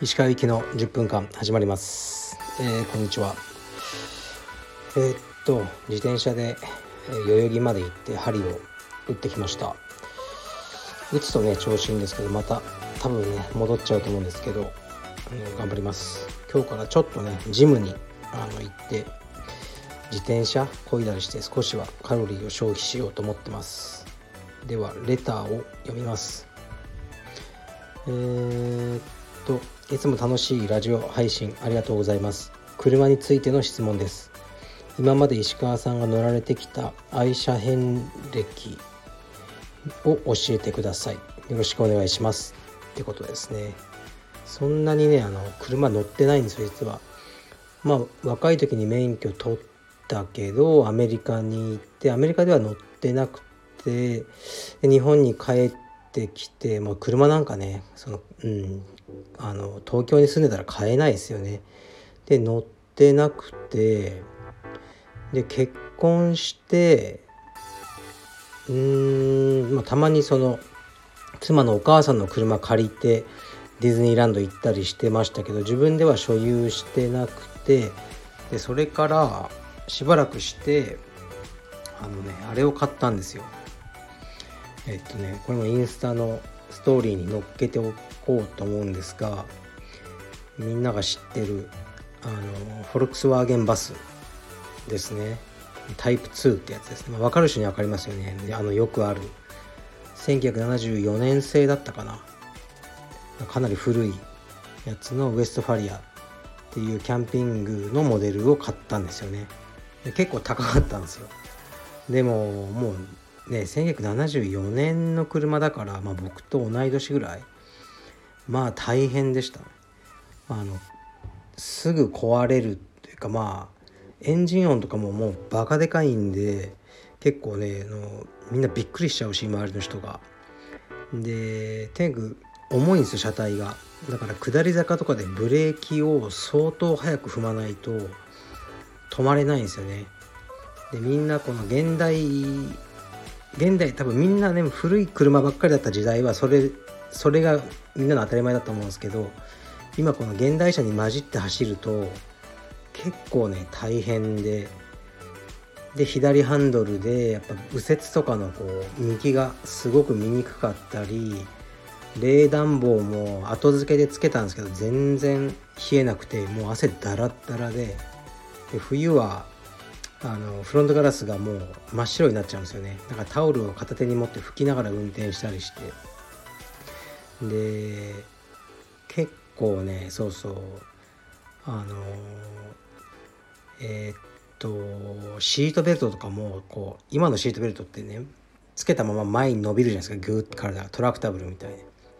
石川行きの10分間始まります、えー、こんにちは。えー、っと自転車で、代々木まで行って針を打ってきました。打つとね調子いいんですけどまた多分ね戻っちゃうと思うんですけど、うん、頑張ります。今日からちょっとねジムにあの行って自転車こいだりして少しはカロリーを消費しようと思ってます。ではレターを読みます。えー、っといつも楽しいラジオ配信ありがとうございます。車についての質問です。今まで石川さんが乗られてきた愛車遍歴を教えてください。よろしくお願いします。ってことですね。そんなにねあの車乗ってないんですよ実は。まあ若い時に免許取ってたけどアメリカに行ってアメリカでは乗ってなくて日本に帰ってきて、まあ、車なんかねその、うん、あの東京に住んでたら買えないですよね。で乗ってなくてで結婚してうーん、ま、たまにその妻のお母さんの車借りてディズニーランド行ったりしてましたけど自分では所有してなくてでそれからしばらくしてあのねあれを買ったんですよ。えっとねこれもインスタのストーリーに載っけておこうと思うんですがみんなが知ってるあのフォルクスワーゲンバスですね。タイプ2ってやつですね、まあ、分かる人に分かりますよね。あのよくある。1974年製だったかな。かなり古いやつのウエストファリアっていうキャンピングのモデルを買ったんですよね。で結構高かったんですよ。でももうね1974年の車だから、まあ、僕と同い年ぐらい。まあ大変でした。あのすぐ壊れるっていうかまあエンジン音とかももうバカでかいんで結構ねのみんなびっくりしちゃうし周りの人が。でとにかく重いんですよ車体が。だから下り坂とかでブレーキを相当速く踏まないと止まれないんですよね。でみんなこの現代現代多分みんなね古い車ばっかりだった時代はそれそれがみんなの当たり前だと思うんですけど今この現代車に混じって走ると結構ね大変でで左ハンドルでやっぱ右折とかのこう右がすごく見にくかったり冷暖房も後付けでつけたんですけど全然冷えなくてもう汗だらだらでで冬はあのフロントガラスがもう真っ白になっちゃうんですよね。だからタオルを片手に持って拭きながら運転したりして。で結構ねそうそう。あのえー、っとシートベルトとかもこう今のシートベルトってねつけたまま前に伸びるじゃないですか。グーッと体が。トラクタブルみたいに。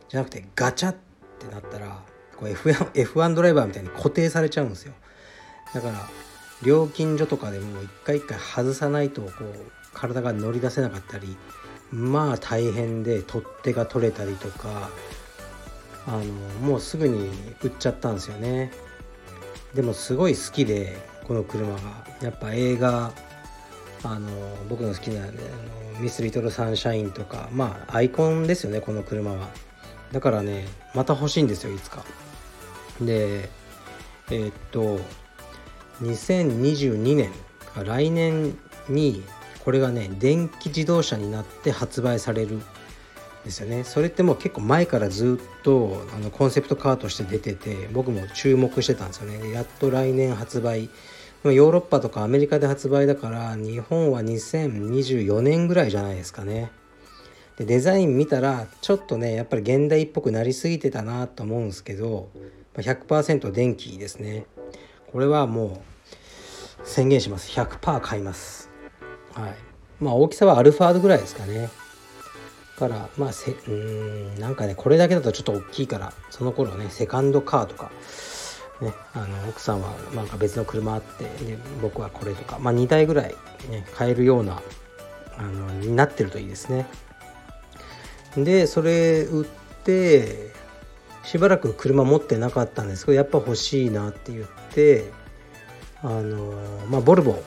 じゃなくてガチャってなったらこう F1, F1 ドライバーみたいに固定されちゃうんですよ。だから料金所とかでも一回一回外さないとこう体が乗り出せなかったりまあ大変で取っ手が取れたりとかあのもうすぐに売っちゃったんですよね。でもすごい好きでこの車が。やっぱ映画あの僕の好きな、ね、ミス・リトル・サンシャインとかまあアイコンですよねこの車は。だからねまた欲しいんですよいつか。でえー、っと2022年。来年にこれがね電気自動車になって発売されるんですよね。それってもう結構前からずっとあのコンセプトカーとして出てて僕も注目してたんですよね。やっと来年発売。ヨーロッパとかアメリカで発売だから日本は2024年ぐらいじゃないですかね。でデザイン見たらちょっとねやっぱり現代っぽくなりすぎてたなと思うんですけど100%電気ですね。これはもう宣言します。100%買います。はい。まあ大きさはアルファードぐらいですかね。からまあせうんなんかねこれだけだとちょっと大きいからその頃ねセカンドカーとかね、あの奥さんはなんか別の車あってで僕はこれとか、まあ、2台ぐらい、ね、買えるようなあのになってるといいですね。でそれ売ってしばらく車持ってなかったんですけどやっぱ欲しいなって言ってあのまあボルボな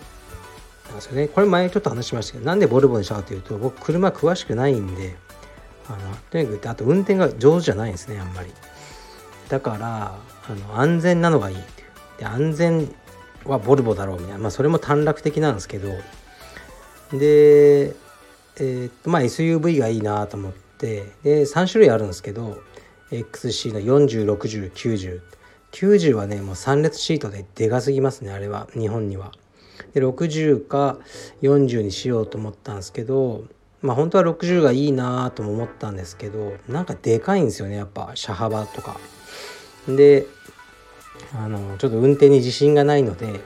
んですよね。これ前ちょっと話しましたけどなんでボルボにしたかというと僕車詳しくないんであのとにかくあと運転が上手じゃないんですねあんまり。だからあの安全なのがいいいで安全はボルボだろうみたいな。まあそれも短絡的なんですけど。でえー、っとまあ SUV がいいなと思って。で3種類あるんですけど XC の406090 90はねもう3列シートででかすぎますねあれは日本には。で60か40にしようと思ったんですけどまあ本当は60がいいなとも思ったんですけどなんかでかいんですよねやっぱ車幅とか。であのちょっと運転に自信がないので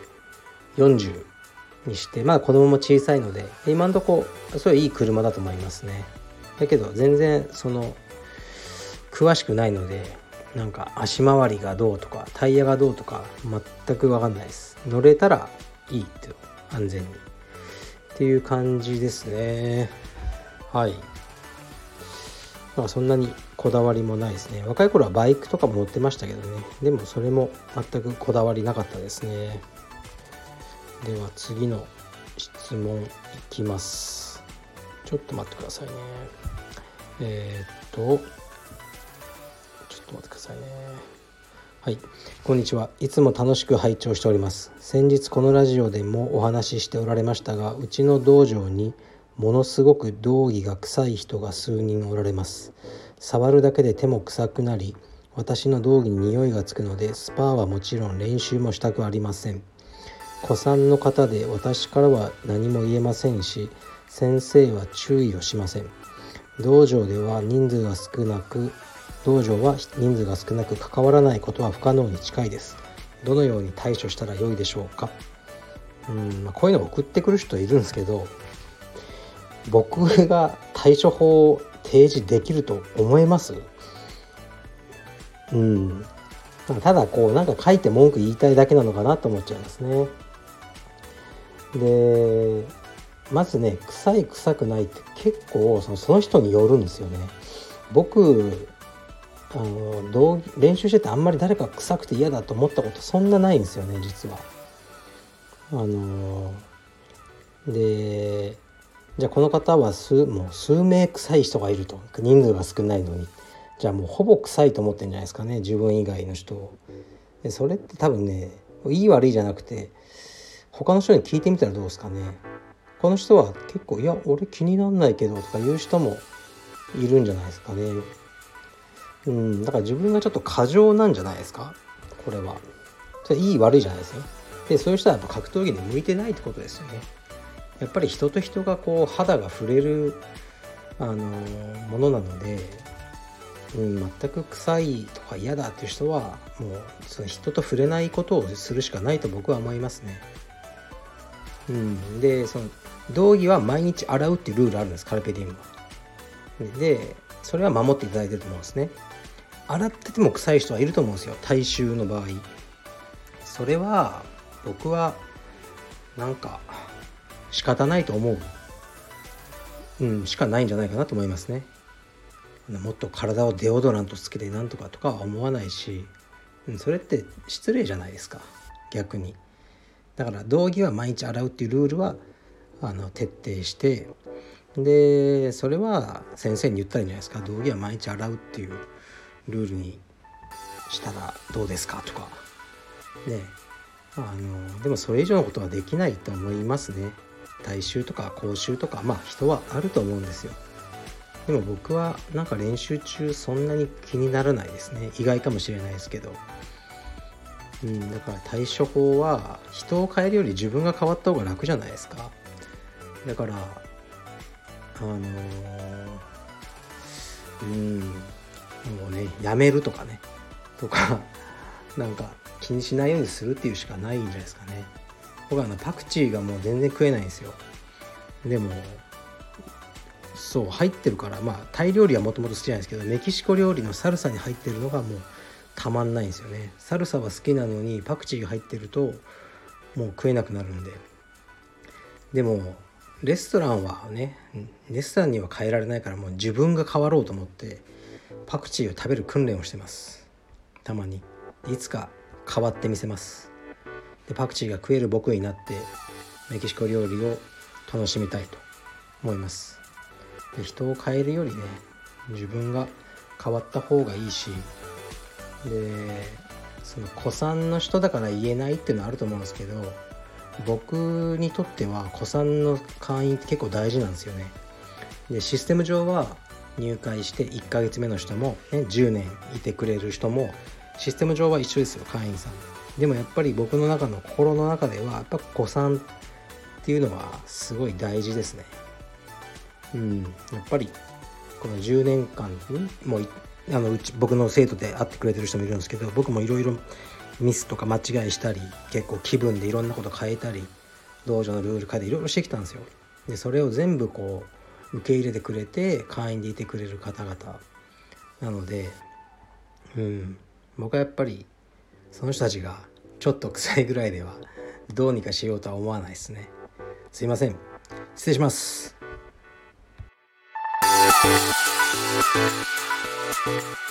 40にしてまあ子供も小さいので今んとこそれいい車だと思いますね。だけど全然その詳しくないのでなんか足回りがどうとかタイヤがどうとか全く分かんないです。乗れたらいいって安全に。っていう感じですね。はい。まあそんなにこだわりもないですね。若い頃はバイクとかも乗ってましたけどね。でもそれも全くこだわりなかったですね。では次の質問いきます。ちょっと待ってくださいね。えー、っとと待ってくださいね。はい。こんにちは。いつも楽しく拝聴しております。先日このラジオでもお話ししておられましたがうちの道場にものすごく道着が臭い人が数人おられます。触るだけで手も臭くなり私の道着に匂いがつくのでスパーはもちろん練習もしたくありません。古参の方で私からは何も言えませんし先生は注意をしません。道場では人数が少なく道場は人数が少なく関わらないことは不可能に近いです。どのように対処したらよいでしょうか？うん、まあ、こういうのを送ってくる人いるんですけど僕が対処法を提示できると思います？うんただこうなんか書いて文句言いたいだけなのかなと思っちゃいますね。でまずね臭い臭くないって結構そのその人によるんですよね。僕あの道練習しててあんまり誰か臭くて嫌だと思ったことそんなないんですよね実は。あのでじゃあこの方は数もう数名臭い人がいると人数が少ないのにじゃあもうほぼ臭いと思ってんじゃないですかね自分以外の人を。でそれって多分ねいい悪いじゃなくて他の人に聞いてみたらどうですかね。この人は結構「いや俺気になんないけど」とか言う人もいるんじゃないですかね。うん、だから自分がちょっと過剰なんじゃないですか？これは。それいい悪いじゃないですよ。でそういう人はやっぱ格闘技に向いてないってことですよね。やっぱり人と人がこう肌が触れるあのものなので、うん、全く臭いとか嫌だっていう人はもうその人と触れないことをするしかないと僕は思いますね。うん、でその道着は毎日洗うっていうルールあるんですカルペディウムは。でそれは守っていただいてると思うんですね。洗ってても臭い人はいると思うんですよ。大衆の場合。それは僕はなんか仕方ないと思う。うんしかないんじゃないかなと思いますね。もっと体をデオドラントつけてなんとかとかは思わないし、うん、それって失礼じゃないですか。逆に。だから道着は毎日洗うっていうルールはあの徹底して。でそれは先生に言ったらいいんじゃないですか。道着は毎日洗うっていう。ルールにしたらどうですかとか。ね。あのでもそれ以上のことはできないと思いますね。大衆とか講習とかまあ人はあると思うんですよ。でも僕はなんか練習中そんなに気にならないですね。意外かもしれないですけど。うんだから対処法は人を変えるより自分が変わった方が楽じゃないですか。だからあのー、うんもうねやめるとかね。とか なんか気にしないようにするっていうしかないんじゃないですかね。僕はあのパクチーがもう全然食えないんですよ。でもそう入ってるからまあタイ料理はもともと好きじゃなんですけどメキシコ料理のサルサに入ってるのがもうたまんないんですよね。サルサは好きなのにパクチーが入ってるともう食えなくなるんで。でもレストランはねレストランには変えられないからもう自分が変わろうと思ってパクチーを食べる訓練をしてます。たまに。いつか変わってみせます。でパクチーが食える僕になってメキシコ料理を楽しみたいと思います。で人を変えるよりね自分が変わった方がいいしでその古参の人だから言えないっていうのはあると思うんですけど僕にとっては古参の会員って結構大事なんですよね。でシステム上は入会して1ヶ月目の人も、ね、10年いてくれる人もシステム上は一緒ですよ会員さん。でもやっぱり僕の中の心の中ではやっぱ古参っていうのはすごい大事ですね。うん。やっぱりこの10年間もうあのうち僕の生徒で会ってくれてる人もいるんですけど僕もいろいろミスとか間違いしたり結構気分でいろんなこと変えたり道場のルール変えていろいろしてきたんですよ。でそれを全部こう受け入れてくれて会員でいてくれる方々。なのでうん。僕はやっぱりその人たちがちょっと臭いぐらいではどうにかしようとは思わないですね。すいません。失礼します。Thank you.